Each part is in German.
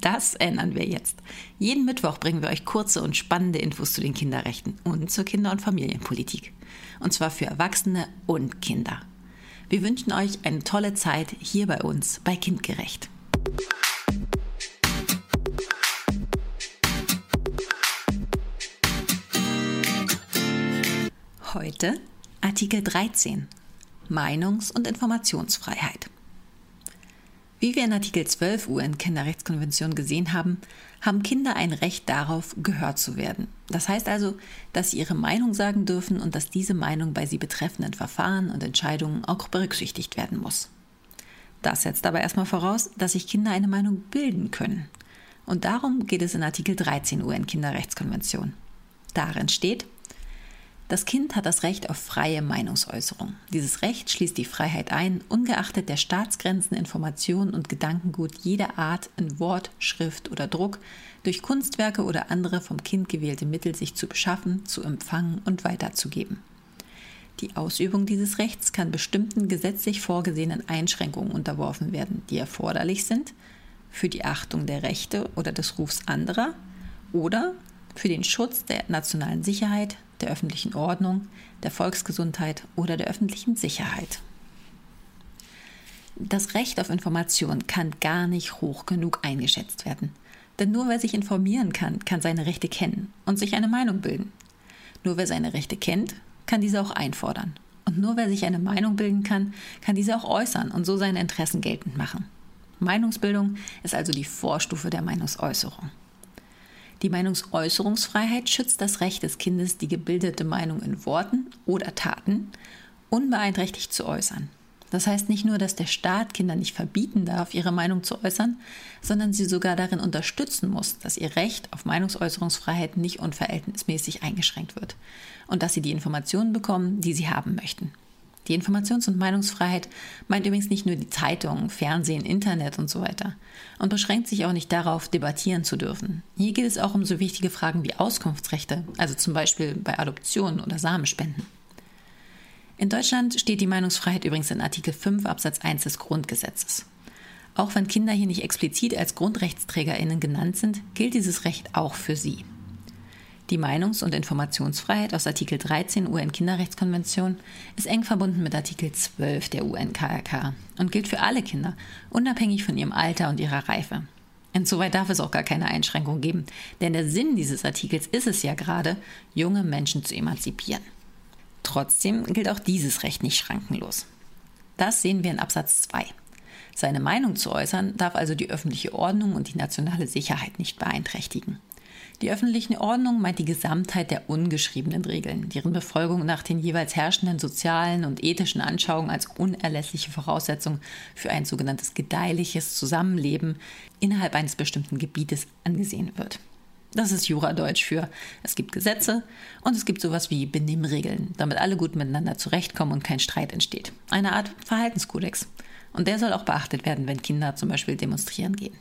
Das ändern wir jetzt. Jeden Mittwoch bringen wir euch kurze und spannende Infos zu den Kinderrechten und zur Kinder- und Familienpolitik. Und zwar für Erwachsene und Kinder. Wir wünschen euch eine tolle Zeit hier bei uns bei Kindgerecht. Heute Artikel 13 Meinungs- und Informationsfreiheit. Wie wir in Artikel 12 UN-Kinderrechtskonvention gesehen haben, haben Kinder ein Recht darauf, gehört zu werden. Das heißt also, dass sie ihre Meinung sagen dürfen und dass diese Meinung bei sie betreffenden Verfahren und Entscheidungen auch berücksichtigt werden muss. Das setzt aber erstmal voraus, dass sich Kinder eine Meinung bilden können. Und darum geht es in Artikel 13 UN-Kinderrechtskonvention. Darin steht, das Kind hat das Recht auf freie Meinungsäußerung. Dieses Recht schließt die Freiheit ein, ungeachtet der Staatsgrenzen Informationen und Gedankengut jeder Art in Wort, Schrift oder Druck durch Kunstwerke oder andere vom Kind gewählte Mittel sich zu beschaffen, zu empfangen und weiterzugeben. Die Ausübung dieses Rechts kann bestimmten gesetzlich vorgesehenen Einschränkungen unterworfen werden, die erforderlich sind für die Achtung der Rechte oder des Rufs anderer oder für den Schutz der nationalen Sicherheit, der öffentlichen Ordnung, der Volksgesundheit oder der öffentlichen Sicherheit. Das Recht auf Information kann gar nicht hoch genug eingeschätzt werden. Denn nur wer sich informieren kann, kann seine Rechte kennen und sich eine Meinung bilden. Nur wer seine Rechte kennt, kann diese auch einfordern. Und nur wer sich eine Meinung bilden kann, kann diese auch äußern und so seine Interessen geltend machen. Meinungsbildung ist also die Vorstufe der Meinungsäußerung. Die Meinungsäußerungsfreiheit schützt das Recht des Kindes, die gebildete Meinung in Worten oder Taten unbeeinträchtigt zu äußern. Das heißt nicht nur, dass der Staat Kindern nicht verbieten darf, ihre Meinung zu äußern, sondern sie sogar darin unterstützen muss, dass ihr Recht auf Meinungsäußerungsfreiheit nicht unverhältnismäßig eingeschränkt wird und dass sie die Informationen bekommen, die sie haben möchten. Die Informations- und Meinungsfreiheit meint übrigens nicht nur die Zeitung, Fernsehen, Internet und so weiter und beschränkt sich auch nicht darauf, debattieren zu dürfen. Hier geht es auch um so wichtige Fragen wie Auskunftsrechte, also zum Beispiel bei Adoption oder Samenspenden. In Deutschland steht die Meinungsfreiheit übrigens in Artikel 5 Absatz 1 des Grundgesetzes. Auch wenn Kinder hier nicht explizit als Grundrechtsträgerinnen genannt sind, gilt dieses Recht auch für sie. Die Meinungs- und Informationsfreiheit aus Artikel 13 UN-Kinderrechtskonvention ist eng verbunden mit Artikel 12 der UN-KRK und gilt für alle Kinder, unabhängig von ihrem Alter und ihrer Reife. Insoweit darf es auch gar keine Einschränkung geben, denn der Sinn dieses Artikels ist es ja gerade, junge Menschen zu emanzipieren. Trotzdem gilt auch dieses Recht nicht schrankenlos. Das sehen wir in Absatz 2. Seine Meinung zu äußern darf also die öffentliche Ordnung und die nationale Sicherheit nicht beeinträchtigen. Die öffentliche Ordnung meint die Gesamtheit der ungeschriebenen Regeln, deren Befolgung nach den jeweils herrschenden sozialen und ethischen Anschauungen als unerlässliche Voraussetzung für ein sogenanntes gedeihliches Zusammenleben innerhalb eines bestimmten Gebietes angesehen wird. Das ist Juradeutsch für es gibt Gesetze und es gibt sowas wie Benimmregeln, damit alle gut miteinander zurechtkommen und kein Streit entsteht. Eine Art Verhaltenskodex. Und der soll auch beachtet werden, wenn Kinder zum Beispiel demonstrieren gehen.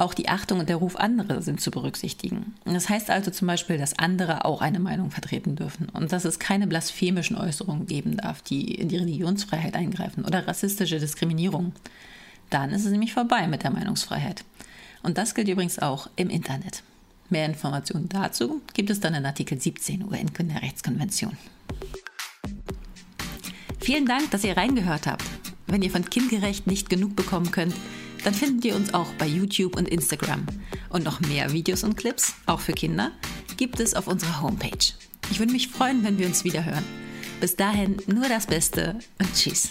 Auch die Achtung und der Ruf anderer sind zu berücksichtigen. Das heißt also zum Beispiel, dass andere auch eine Meinung vertreten dürfen und dass es keine blasphemischen Äußerungen geben darf, die in die Religionsfreiheit eingreifen oder rassistische Diskriminierung. Dann ist es nämlich vorbei mit der Meinungsfreiheit. Und das gilt übrigens auch im Internet. Mehr Informationen dazu gibt es dann in Artikel 17 UN-Kinderrechtskonvention. Vielen Dank, dass ihr reingehört habt. Wenn ihr von Kindgerecht nicht genug bekommen könnt, dann findet ihr uns auch bei YouTube und Instagram. Und noch mehr Videos und Clips, auch für Kinder, gibt es auf unserer Homepage. Ich würde mich freuen, wenn wir uns wieder hören. Bis dahin nur das Beste und tschüss.